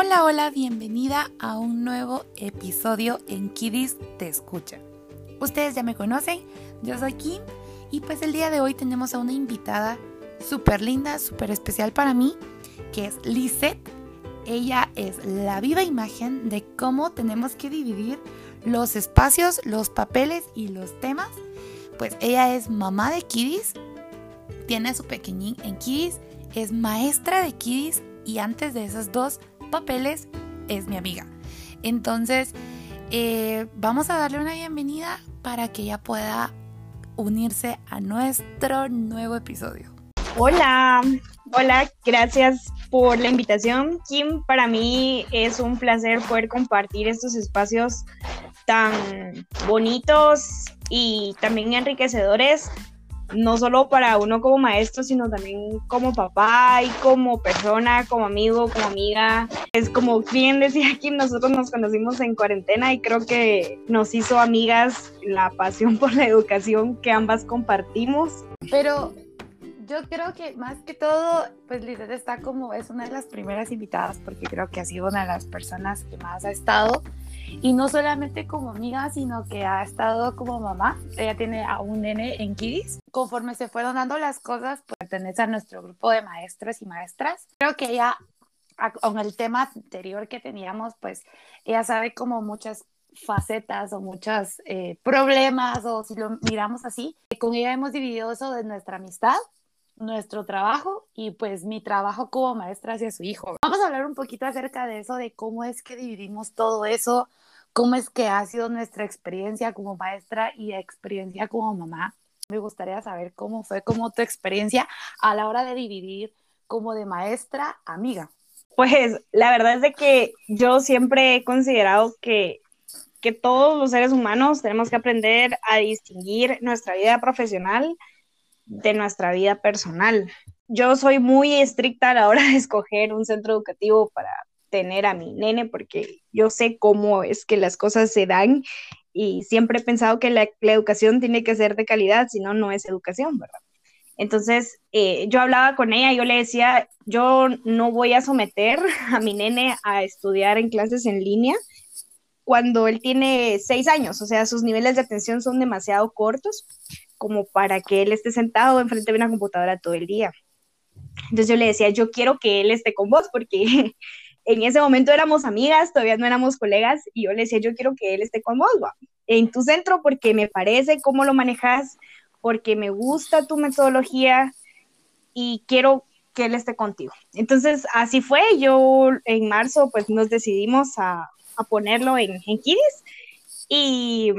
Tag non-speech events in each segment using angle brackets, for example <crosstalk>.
Hola, hola, bienvenida a un nuevo episodio en Kiddies Te Escucha. Ustedes ya me conocen, yo soy Kim y pues el día de hoy tenemos a una invitada súper linda, súper especial para mí, que es Lisette. Ella es la viva imagen de cómo tenemos que dividir los espacios, los papeles y los temas. Pues ella es mamá de Kiddies, tiene a su pequeñín en Kiddies, es maestra de Kiddies y antes de esos dos papeles es mi amiga. Entonces, eh, vamos a darle una bienvenida para que ella pueda unirse a nuestro nuevo episodio. Hola, hola, gracias por la invitación. Kim, para mí es un placer poder compartir estos espacios tan bonitos y también enriquecedores no solo para uno como maestro, sino también como papá y como persona, como amigo, como amiga. Es como bien decía aquí, nosotros nos conocimos en cuarentena y creo que nos hizo amigas la pasión por la educación que ambas compartimos. Pero yo creo que más que todo, pues Lizeth está como, es una de las primeras invitadas porque creo que ha sido una de las personas que más ha estado y no solamente como amiga, sino que ha estado como mamá. Ella tiene a un nene en Kiddies. Conforme se fueron dando las cosas, pues, pertenece a nuestro grupo de maestros y maestras. Creo que ella, con el tema anterior que teníamos, pues ella sabe como muchas facetas o muchos eh, problemas, o si lo miramos así. Con ella hemos dividido eso de nuestra amistad nuestro trabajo y pues mi trabajo como maestra hacia su hijo. Vamos a hablar un poquito acerca de eso, de cómo es que dividimos todo eso, cómo es que ha sido nuestra experiencia como maestra y experiencia como mamá. Me gustaría saber cómo fue como tu experiencia a la hora de dividir como de maestra amiga. Pues la verdad es de que yo siempre he considerado que, que todos los seres humanos tenemos que aprender a distinguir nuestra vida profesional de nuestra vida personal. Yo soy muy estricta a la hora de <laughs> escoger un centro educativo para tener a mi nene porque yo sé cómo es que las cosas se dan y siempre he pensado que la, educación tiene que ser de calidad, si no, no es educación, ¿verdad? Entonces, eh, yo hablaba con ella, yo le decía, yo no voy a someter <laughs> a mi nene a estudiar en clases en línea cuando él tiene seis años, o sea, sus niveles de atención son demasiado cortos como para que él esté sentado enfrente de una computadora todo el día. Entonces yo le decía, yo quiero que él esté con vos porque <laughs> en ese momento éramos amigas, todavía no éramos colegas, y yo le decía, yo quiero que él esté con vos, en tu centro porque me parece cómo lo manejas, porque me gusta tu metodología y quiero que él esté contigo. Entonces, así fue, yo en marzo pues nos decidimos a, ponerlo en, en Kiris y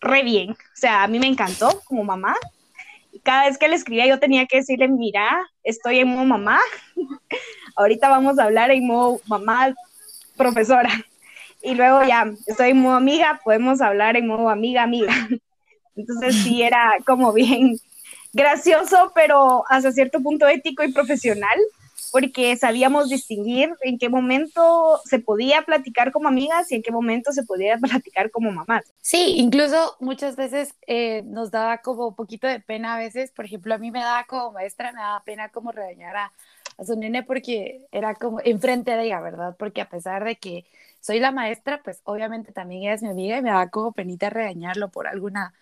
re bien. O sea, a mí me encantó como mamá. Cada vez que le escribía yo tenía que decirle, mira, estoy en modo mamá. <laughs> Ahorita vamos a hablar en modo mamá profesora. Y luego ya, estoy en modo amiga, podemos hablar en modo amiga, amiga. <laughs> Entonces sí era como bien gracioso, pero hasta cierto punto ético y profesional porque sabíamos distinguir en qué momento se podía platicar como amigas y en qué momento se podía <laughs> platicar como mamás. Sí, incluso muchas veces eh, nos daba como un poquito de pena a veces, por ejemplo, a mí me daba como maestra, me daba pena como regañar a, a su nene porque era como enfrente de ella, ¿verdad? Porque a pesar de que soy la maestra, pues obviamente también ella es mi amiga y me daba como penita regañarlo por alguna,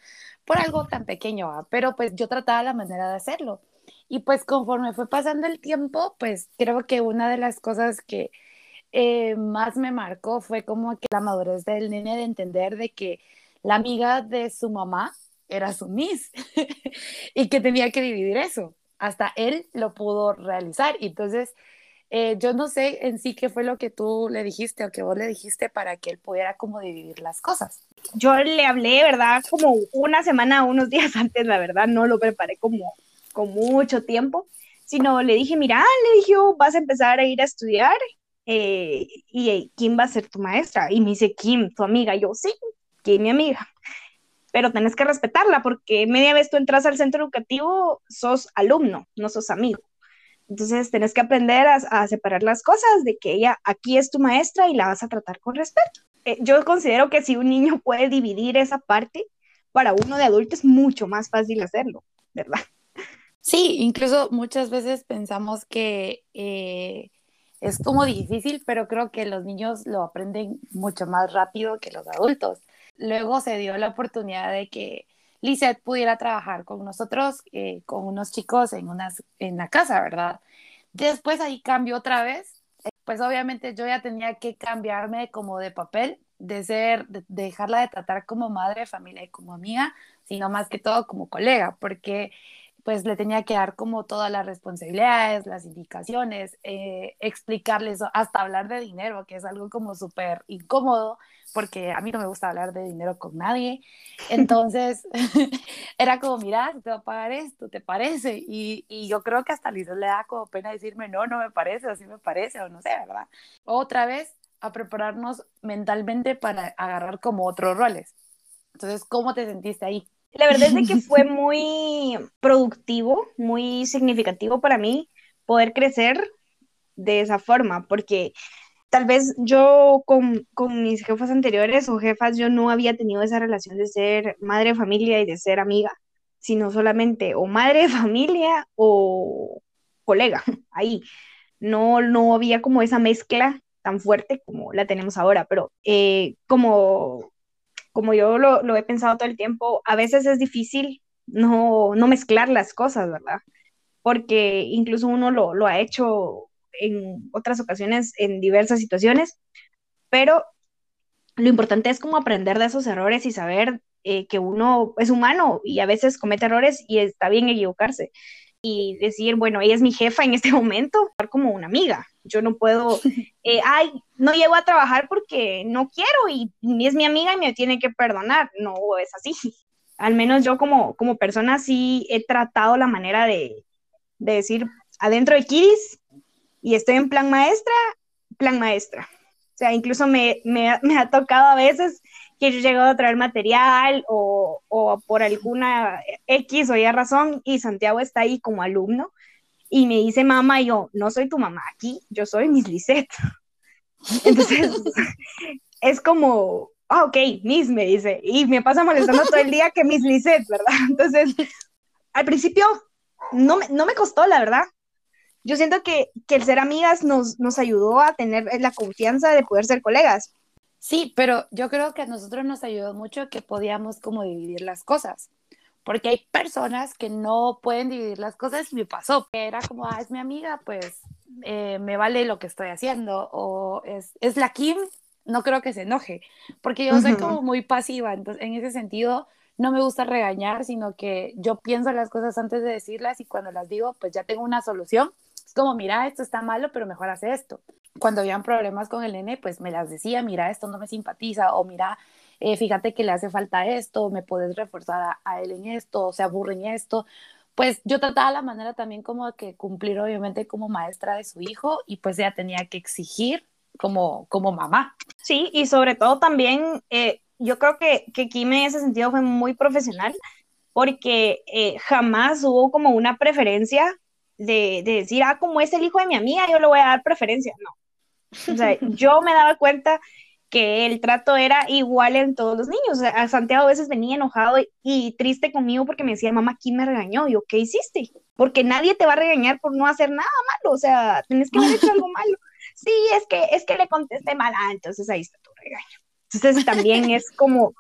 por algo tan pequeño, pero pues yo trataba la manera de hacerlo. Y pues conforme fue pasando el tiempo, pues creo que una de las cosas que eh, más me marcó fue como que la madurez del nene de entender de que la amiga de su mamá era su miss <laughs> y que tenía que dividir eso. Hasta él lo pudo realizar. Entonces, eh, yo no sé en sí qué fue lo que tú le dijiste o que vos le dijiste para que él pudiera como dividir las cosas. Yo le hablé, ¿verdad? Como una semana, unos días <laughs> antes, la verdad, no lo preparé como con mucho tiempo, sino le dije, mira, le dije, oh, vas a empezar a ir a estudiar eh, y Kim va a ser tu maestra. Y me dice, Kim, tu amiga. yo, sí, Kim, mi amiga. Pero tenés que respetarla porque media vez tú entras al centro educativo, sos alumno, no sos amigo. Entonces tenés que aprender a, separar las cosas, de que ella aquí es tu maestra y la vas a tratar con respeto. Eh, yo considero que si un niño puede dividir esa parte, para uno de adulto es mucho más fácil hacerlo, ¿verdad? Sí, incluso muchas veces pensamos que eh, es como difícil, pero creo que los niños lo aprenden mucho más rápido que los adultos. Luego se dio la oportunidad de que Lisette pudiera trabajar con nosotros, eh, con unos chicos en, unas, en la casa, ¿verdad? Después ahí cambió otra vez, pues obviamente yo ya tenía que cambiarme como de papel, de ser, de dejarla de tratar como madre de familia y como amiga, sino más que todo como colega, porque pues le tenía que dar como todas las responsabilidades, las indicaciones, eh, explicarles, hasta hablar de dinero, que es algo como súper incómodo, porque a mí no me gusta hablar de dinero con nadie. <laughs> Entonces, <laughs> era como, mira, te voy a pagar esto, ¿te parece? Y, y yo creo que hasta Liz le da como pena decirme, no, no me parece, o sí me parece, o no sé, ¿verdad? Otra vez, a prepararnos mentalmente para agarrar como otros roles. Entonces, ¿cómo te sentiste ahí? La verdad es de que fue <laughs> muy productivo, muy significativo para mí poder crecer de esa forma, porque tal vez yo con, con, mis jefas anteriores o jefas, yo no había tenido esa relación de ser madre de familia y de ser amiga, sino solamente o madre de familia o colega, <laughs> ahí. No, no había como esa mezcla tan fuerte como la tenemos ahora, pero eh, como como yo lo, he pensado todo el tiempo, a veces es difícil no, no mezclar las cosas, ¿verdad? Porque incluso uno lo, ha hecho en otras ocasiones, en diversas situaciones, pero lo importante es como aprender de esos errores y saber eh, que uno es humano y a veces comete errores y está bien equivocarse y decir, bueno, ella es mi jefa en este <laughs> momento, como una amiga. Yo no puedo, <laughs> eh, ay, no llego a trabajar porque no quiero y, es mi amiga y me tiene que perdonar. No es así. Al menos yo como, como persona sí he tratado la manera de, de decir, adentro de Kiris y estoy en plan maestra, plan maestra. O sea, incluso me, me, me ha tocado a veces que yo he llegado a traer material o, o, por alguna X o Y razón y Santiago está ahí como alumno y me dice mamá, yo no soy tu mamá aquí, yo soy Miss Lisette. <laughs> Entonces, <laughs> es como, ah, ok, Miss me dice, y me pasa molestando todo el día que Miss Lisette, ¿verdad? Entonces, al principio no me, no me costó, la verdad. Yo siento que, que el ser amigas nos, nos ayudó a tener la confianza de poder ser colegas Sí, pero yo creo que a nosotros nos ayudó mucho que podíamos como dividir las cosas, porque hay personas que no pueden dividir las cosas y me pasó, era como, ah, es mi amiga, pues eh, me vale lo que estoy haciendo, o es, es la Kim, no creo que se enoje, porque yo soy como muy pasiva, entonces en ese sentido no me gusta regañar, sino que yo pienso las cosas antes de decirlas y cuando las digo, pues ya tengo una solución. Es como, mira, esto está malo, pero mejor hace esto cuando habían problemas con el nene, pues me las decía, mira, esto no me simpatiza, o mira, eh, fíjate que le hace falta esto, me puedes reforzar a, él en esto, o se aburre en esto. Pues yo trataba la manera también como que cumplir, obviamente, como maestra de su hijo, y pues ella tenía que exigir como, como mamá. Sí, y sobre todo también, eh, yo creo que, que Kim en ese sentido fue muy profesional, porque eh, jamás hubo como una preferencia de, de, decir, ah, como es el hijo de mi amiga, yo le voy a dar preferencia. No, o sea, <laughs> yo me daba cuenta que el trato era igual en todos los niños. O sea, a Santiago a veces venía enojado y, triste conmigo porque me decía, mamá, ¿quién me regañó? Y yo, ¿qué hiciste? Porque nadie te va a regañar por no hacer nada malo. O sea, tienes que haber hecho algo malo. <laughs> Sí, es que, es que le contesté mal. Ah, entonces ahí está tu regaño. Entonces también es como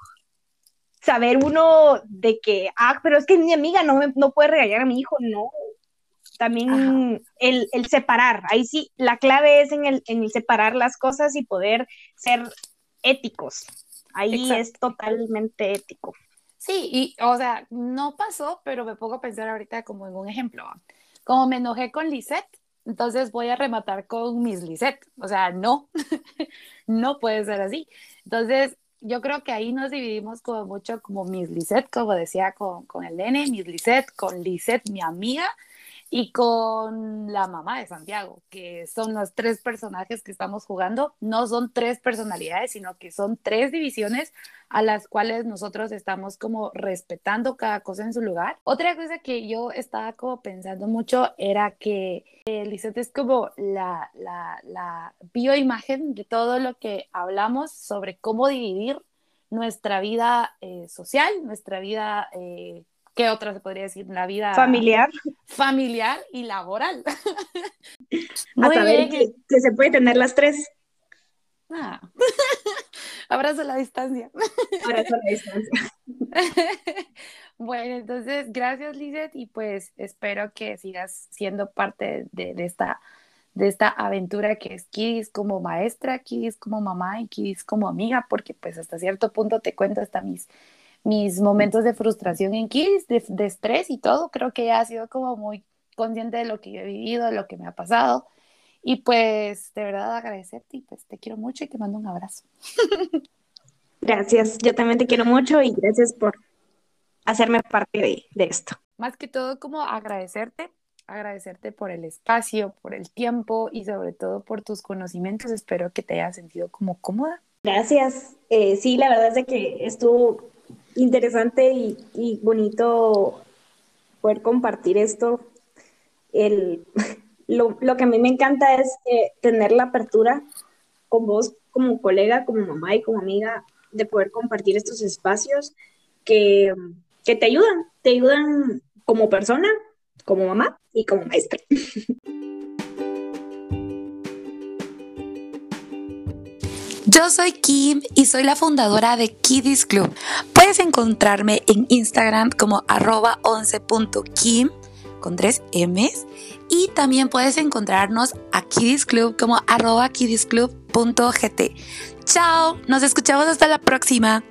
saber uno de que, ah, pero es que mi amiga no, no puede regañar a mi hijo. No, también el, el, separar, ahí sí, la clave es en el, en el, separar las cosas y poder ser éticos. Ahí es totalmente ético. Sí, y o sea, no pasó, pero me pongo a pensar ahorita como en un ejemplo. Como me enojé con Lisette, entonces voy a rematar con Miss Lisette. O sea, no, <laughs> no puede ser así. Entonces, yo creo que ahí nos dividimos como mucho como Miss Lisette, como decía con, con el nene, Miss Lisette, con Lisette, mi amiga, y con la mamá de Santiago, que son los tres personajes que estamos jugando. No son tres personalidades, sino que son tres divisiones a las cuales nosotros estamos como respetando cada cosa en su lugar. Otra cosa que yo estaba como pensando mucho era que eh, es como la, la, la bioimagen de todo lo que hablamos sobre cómo dividir nuestra vida eh, social, nuestra vida eh, ¿qué otra se podría decir? La vida familiar. Familiar y laboral. <laughs> a saber que, se puede tener las tres. Ah. <laughs> Abrazo a la distancia. Abrazo a la <laughs> distancia. bueno, entonces, gracias, Lizeth, y pues espero que sigas siendo parte de, esta, de esta aventura que es Kidis como maestra, Kidis como mamá y Kidis como amiga, porque pues hasta cierto punto te cuento hasta mis, mis momentos de frustración en Kidis, de, de estrés y todo. Creo que ya ha sido como muy consciente de lo que yo he vivido, de lo que me ha pasado. Y pues de verdad agradecerte y pues te quiero mucho y te mando un abrazo. <laughs> Gracias, yo también te quiero mucho y gracias por hacerme parte de, de esto. Más que todo como agradecerte, agradecerte por el espacio, por el tiempo y sobre todo por tus conocimientos. Espero que te hayas sentido como cómoda. Gracias. Eh, sí, la verdad es de que estuvo interesante y, bonito poder compartir esto. El, <laughs> lo, lo, que a mí me encanta es tener la apertura con vos como colega, como mamá y como amiga, de poder compartir estos espacios que, que te ayudan, te ayudan como persona, como mamá y como maestra. <laughs> Yo soy Kim y soy la fundadora de Kiddies Club. Puedes encontrarme en Instagram como arroba 11.kim con tres M's y también puedes encontrarnos a Kiddies Club como arroba kiddiesclub.gt. Chao, nos escuchamos hasta la próxima.